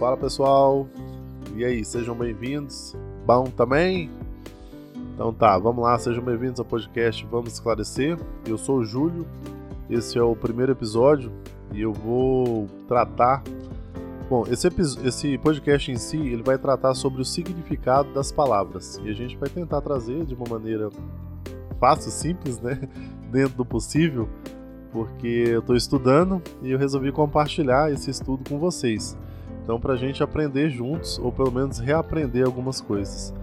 Fala pessoal, e aí, sejam bem-vindos. Bom também? Então tá, vamos lá, sejam bem-vindos ao podcast Vamos Esclarecer. Eu sou o Júlio, esse é o primeiro episódio e eu vou tratar. Bom, esse, esse podcast em si ele vai tratar sobre o significado das palavras e a gente vai tentar trazer de uma maneira fácil, simples, né? Dentro do possível, porque eu estou estudando e eu resolvi compartilhar esse estudo com vocês. Então, para a gente aprender juntos, ou pelo menos reaprender algumas coisas.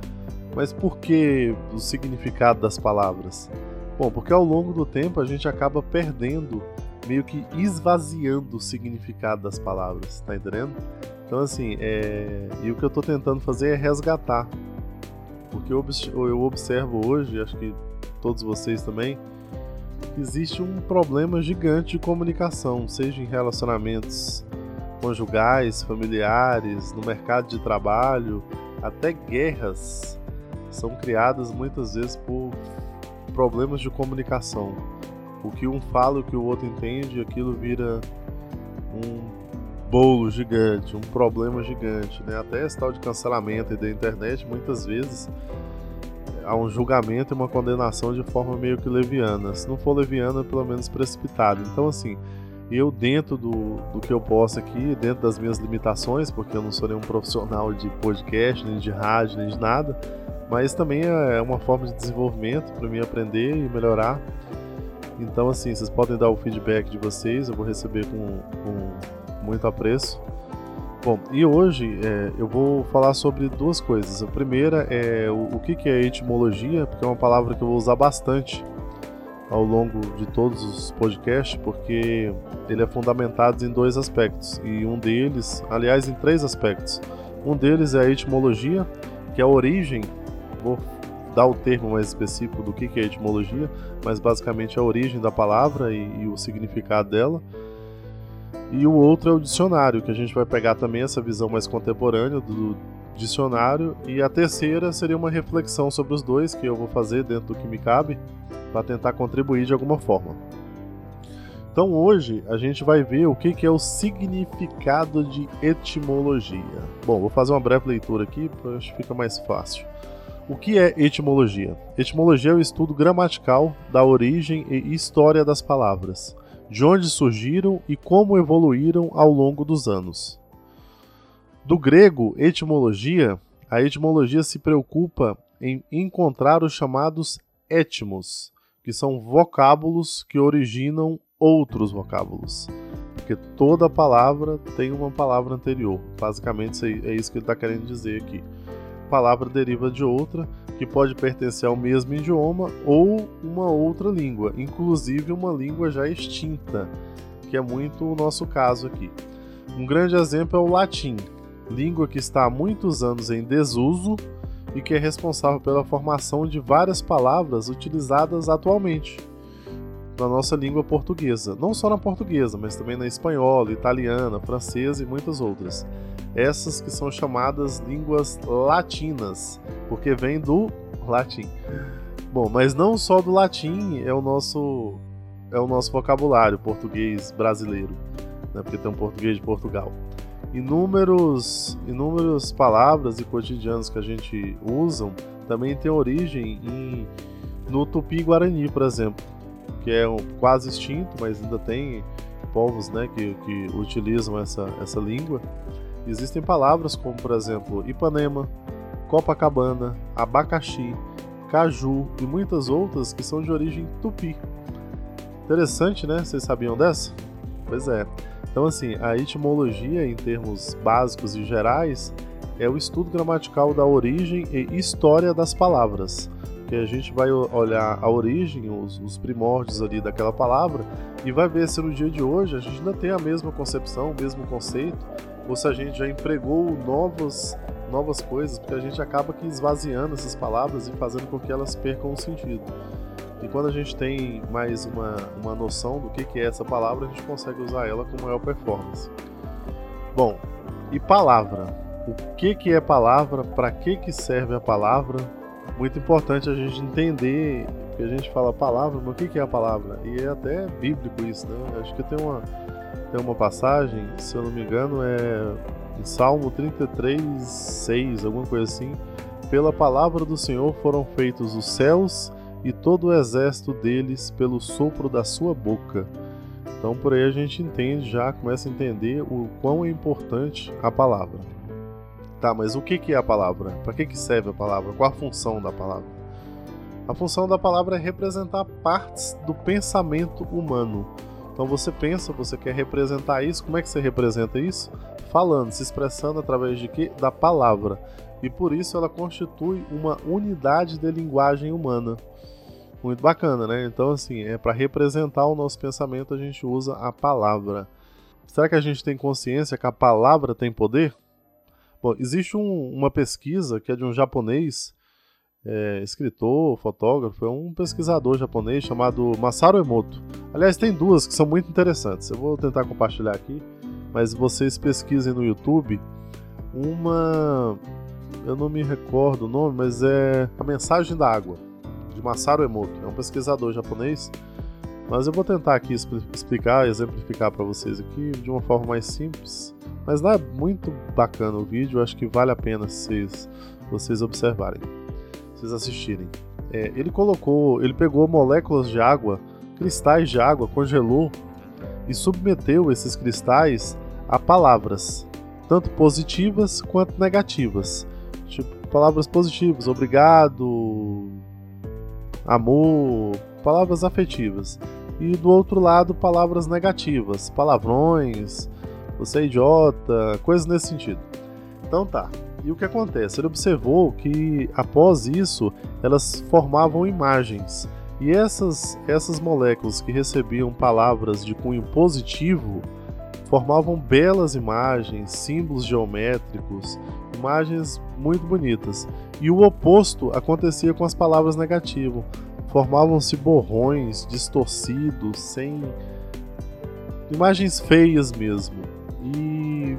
Mas por que o significado das palavras? Bom, porque ao longo do tempo a gente acaba perdendo, meio que esvaziando o significado das palavras, tá entendendo? Então, assim, é... e o que eu estou tentando fazer é resgatar. Porque eu observo hoje, acho que todos vocês também, existe um problema gigante de comunicação, seja em relacionamentos conjugais, familiares, no mercado de trabalho, até guerras são criadas muitas vezes por problemas de comunicação. O que um fala, o que o outro entende, aquilo vira um bolo gigante, um problema gigante, né? Até esse tal de cancelamento da internet, muitas vezes há um julgamento e uma condenação de forma meio que leviana. Se não for leviana, pelo menos precipitada. Então, assim, eu dentro do, do que eu posso aqui, dentro das minhas limitações, porque eu não sou nenhum profissional de podcast, nem de rádio, nem de nada, mas também é, é uma forma de desenvolvimento para mim aprender e melhorar. Então, assim, vocês podem dar o feedback de vocês, eu vou receber com, com muito apreço. Bom, e hoje é, eu vou falar sobre duas coisas. A primeira é o, o que, que é etimologia, porque é uma palavra que eu vou usar bastante ao longo de todos os podcasts, porque ele é fundamentado em dois aspectos, e um deles, aliás, em três aspectos. Um deles é a etimologia, que é a origem, vou dar o termo mais específico do que é etimologia, mas basicamente a origem da palavra e, e o significado dela. E o outro é o dicionário, que a gente vai pegar também essa visão mais contemporânea do dicionário. E a terceira seria uma reflexão sobre os dois, que eu vou fazer dentro do que me cabe para tentar contribuir de alguma forma. Então hoje a gente vai ver o que, é o significado de etimologia. Bom, vou fazer uma breve leitura aqui, acho que fica mais fácil. O que é etimologia? Etimologia é o estudo gramatical da origem e história das palavras, de onde surgiram e como evoluíram ao longo dos anos. Do grego etimologia, a etimologia se preocupa em encontrar os chamados étimos, que são vocábulos que originam outros vocábulos. Porque toda palavra tem uma palavra anterior. Basicamente, é isso que ele está querendo dizer aqui. Palavra deriva de outra, que pode pertencer ao mesmo idioma ou uma outra língua, inclusive uma língua já extinta, que é muito o nosso caso aqui. Um grande exemplo é o latim, língua que está há muitos anos em desuso e que é responsável pela formação de várias palavras utilizadas atualmente na nossa língua portuguesa. Não só na portuguesa, mas também na espanhola, italiana, francesa e muitas outras. Essas que são chamadas línguas latinas, porque vem do latim. Bom, mas não só do latim é o nosso é o nosso vocabulário português brasileiro, né? porque tem um português de Portugal inúmeros, inúmeras palavras e cotidianos que a gente usa também tem origem em, no tupi-guarani, por exemplo, que é um, quase extinto, mas ainda tem povos né, que, que utilizam essa, essa língua. Existem palavras como, por exemplo, Ipanema, Copacabana, abacaxi, caju e muitas outras que são de origem tupi. Interessante, né? Vocês sabiam dessa? Pois é. Então, assim, a etimologia, em termos básicos e gerais, é o estudo gramatical da origem e história das palavras. Que a gente vai olhar a origem, os, os, primórdios ali daquela palavra, e vai ver se no dia de hoje a gente ainda tem a mesma concepção, o mesmo conceito, ou se a gente já empregou novas, novas coisas, porque a gente acaba que esvaziando essas palavras e fazendo com que elas percam o sentido. E quando a gente tem mais uma, uma noção do que, que é essa palavra, a gente consegue usar ela com maior performance. Bom, e palavra? O que, que é palavra? Para que, que serve a palavra? Muito importante a gente entender que a gente fala palavra, mas o que, que é a palavra? E é até bíblico isso, né? Acho que tem uma, tem uma passagem, se eu não me engano, é Em Salmo 33, 6, alguma coisa assim. Pela palavra do Senhor foram feitos os céus e todo o exército deles pelo sopro da sua boca. Então por aí a gente entende, já começa a entender o quão é importante a palavra. Tá, mas o que é a palavra? Para que serve a palavra? Qual a função da palavra? A função da palavra é representar partes do pensamento humano. Então você pensa, você quer representar isso, como é que você representa isso? Falando, se expressando através de quê? Da palavra. E por isso ela constitui uma unidade de linguagem humana. Muito bacana, né? Então assim, é para representar o nosso pensamento a gente usa a palavra. Será que a gente tem consciência que a palavra tem poder? Bom, existe um, uma pesquisa que é de um japonês, é, escritor, fotógrafo, é um pesquisador japonês chamado Masaru Emoto. Aliás, tem duas que são muito interessantes. Eu vou tentar compartilhar aqui, mas vocês pesquisem no YouTube. Uma. Eu não me recordo o nome, mas é A Mensagem da Água, de Masaru Emoto. É um pesquisador japonês. Mas eu vou tentar aqui explicar, exemplificar para vocês aqui de uma forma mais simples mas não é muito bacana o vídeo, acho que vale a pena vocês, vocês observarem, vocês assistirem. É, ele colocou, ele pegou moléculas de água, cristais de água, congelou e submeteu esses cristais a palavras, tanto positivas quanto negativas. Tipo, palavras positivas, obrigado, amor, palavras afetivas. E do outro lado, palavras negativas, palavrões, você é idiota, coisas nesse sentido. Então tá. E o que acontece? Ele observou que após isso elas formavam imagens. E essas, essas moléculas que recebiam palavras de cunho positivo formavam belas imagens, símbolos geométricos, imagens muito bonitas. E o oposto acontecia com as palavras negativas. Formavam-se borrões, distorcidos, sem. imagens feias mesmo. E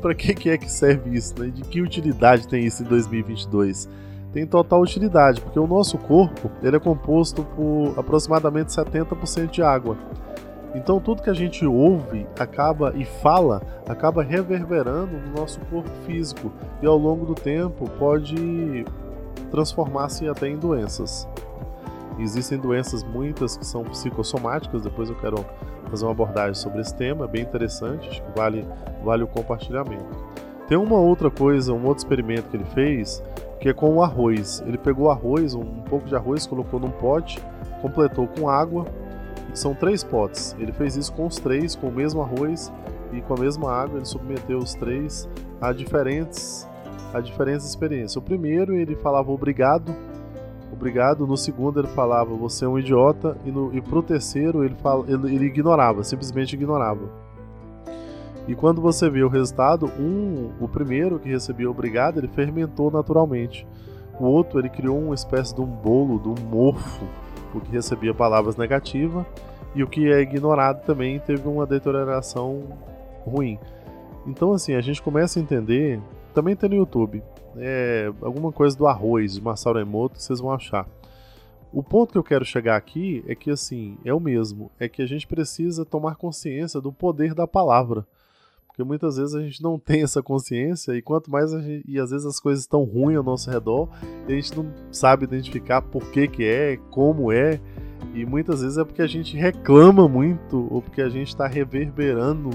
para que, que é que serve isso? Né? De que utilidade tem isso em 2022? Tem total utilidade, porque o nosso corpo ele é composto por aproximadamente 70% de água. Então tudo que a gente ouve acaba e fala acaba reverberando no nosso corpo físico e ao longo do tempo pode transformar-se até em doenças. Existem doenças muitas que são psicossomáticas, depois eu quero fazer uma abordagem sobre esse tema, é bem interessante, acho que vale, vale o compartilhamento. Tem uma outra coisa, um outro experimento que ele fez, que é com o arroz. Ele pegou arroz, um pouco de arroz, colocou num pote, completou com água, são três potes. Ele fez isso com os três, com o mesmo arroz e com a mesma água, ele submeteu os três a diferentes, a diferentes experiências. O primeiro ele falava obrigado, obrigado. No segundo ele falava, você é um idiota. E, no, e pro terceiro ele, fala, ele, ele ignorava, simplesmente ignorava. E quando você vê o resultado, um, o primeiro que recebia obrigado, ele fermentou naturalmente. O outro, ele criou uma espécie de um bolo, de um mofo, porque recebia palavras negativas. E o que é ignorado também teve uma deterioração ruim. Então, assim, a gente começa a entender. Também tem no YouTube é, alguma coisa do arroz de Masaru Emoto vocês vão achar. O ponto que eu quero chegar aqui é que assim, é o mesmo, é que a gente precisa tomar consciência do poder da palavra. Porque muitas vezes a gente não tem essa consciência e quanto mais a gente, e às vezes as coisas estão ruins ao nosso redor, e a gente não sabe identificar por que que é, como é, e muitas vezes é porque a gente reclama muito ou porque a gente está reverberando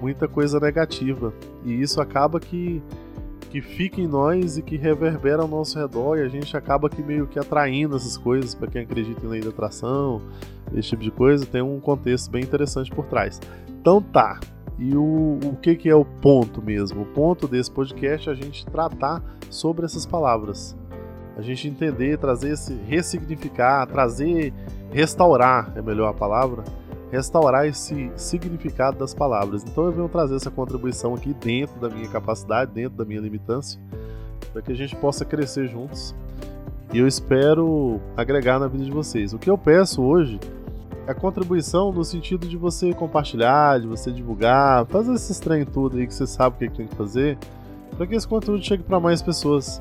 muita coisa negativa. E isso acaba que que fica em nós e que reverbera ao nosso redor e a gente acaba que meio que atraindo essas coisas para quem acredita em lei da atração, esse tipo de coisa, tem um contexto bem interessante por trás. Então tá. E o, o que, que é o ponto mesmo? O ponto desse podcast é a gente tratar sobre essas palavras. A gente entender, trazer esse ressignificar, trazer, restaurar é melhor a palavra, restaurar esse significado das palavras. Então eu venho trazer essa contribuição aqui dentro da minha capacidade, dentro da minha limitância, para que a gente possa crescer juntos. E eu espero agregar na vida de vocês. O que eu peço hoje é contribuição no sentido de você compartilhar, de você divulgar, fazer esse trem tudo aí que você sabe o é que tem que fazer, para que esse conteúdo chegue para mais pessoas.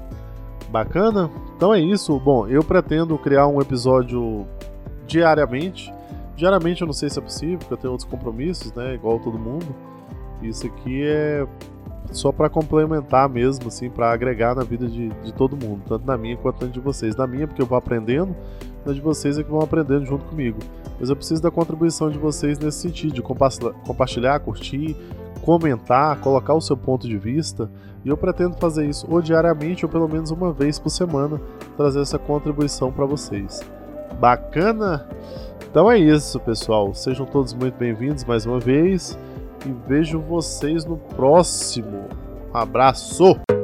Bacana? Então é isso. Bom, eu pretendo criar um episódio diariamente Diariamente eu não sei se é possível, porque eu tenho outros compromissos, né? Igual todo mundo. Isso aqui é só para complementar mesmo, assim, para agregar na vida de, de todo mundo, tanto na minha quanto na de vocês. Na minha, porque eu vou aprendendo, na de vocês é que vão aprendendo junto comigo. Mas eu preciso da contribuição de vocês nesse sentido, de compartilhar, curtir, comentar, colocar o seu ponto de vista. E eu pretendo fazer isso ou diariamente ou pelo menos uma vez por semana, trazer essa contribuição para vocês. Bacana? Então é isso, pessoal. Sejam todos muito bem-vindos mais uma vez e vejo vocês no próximo. abraço!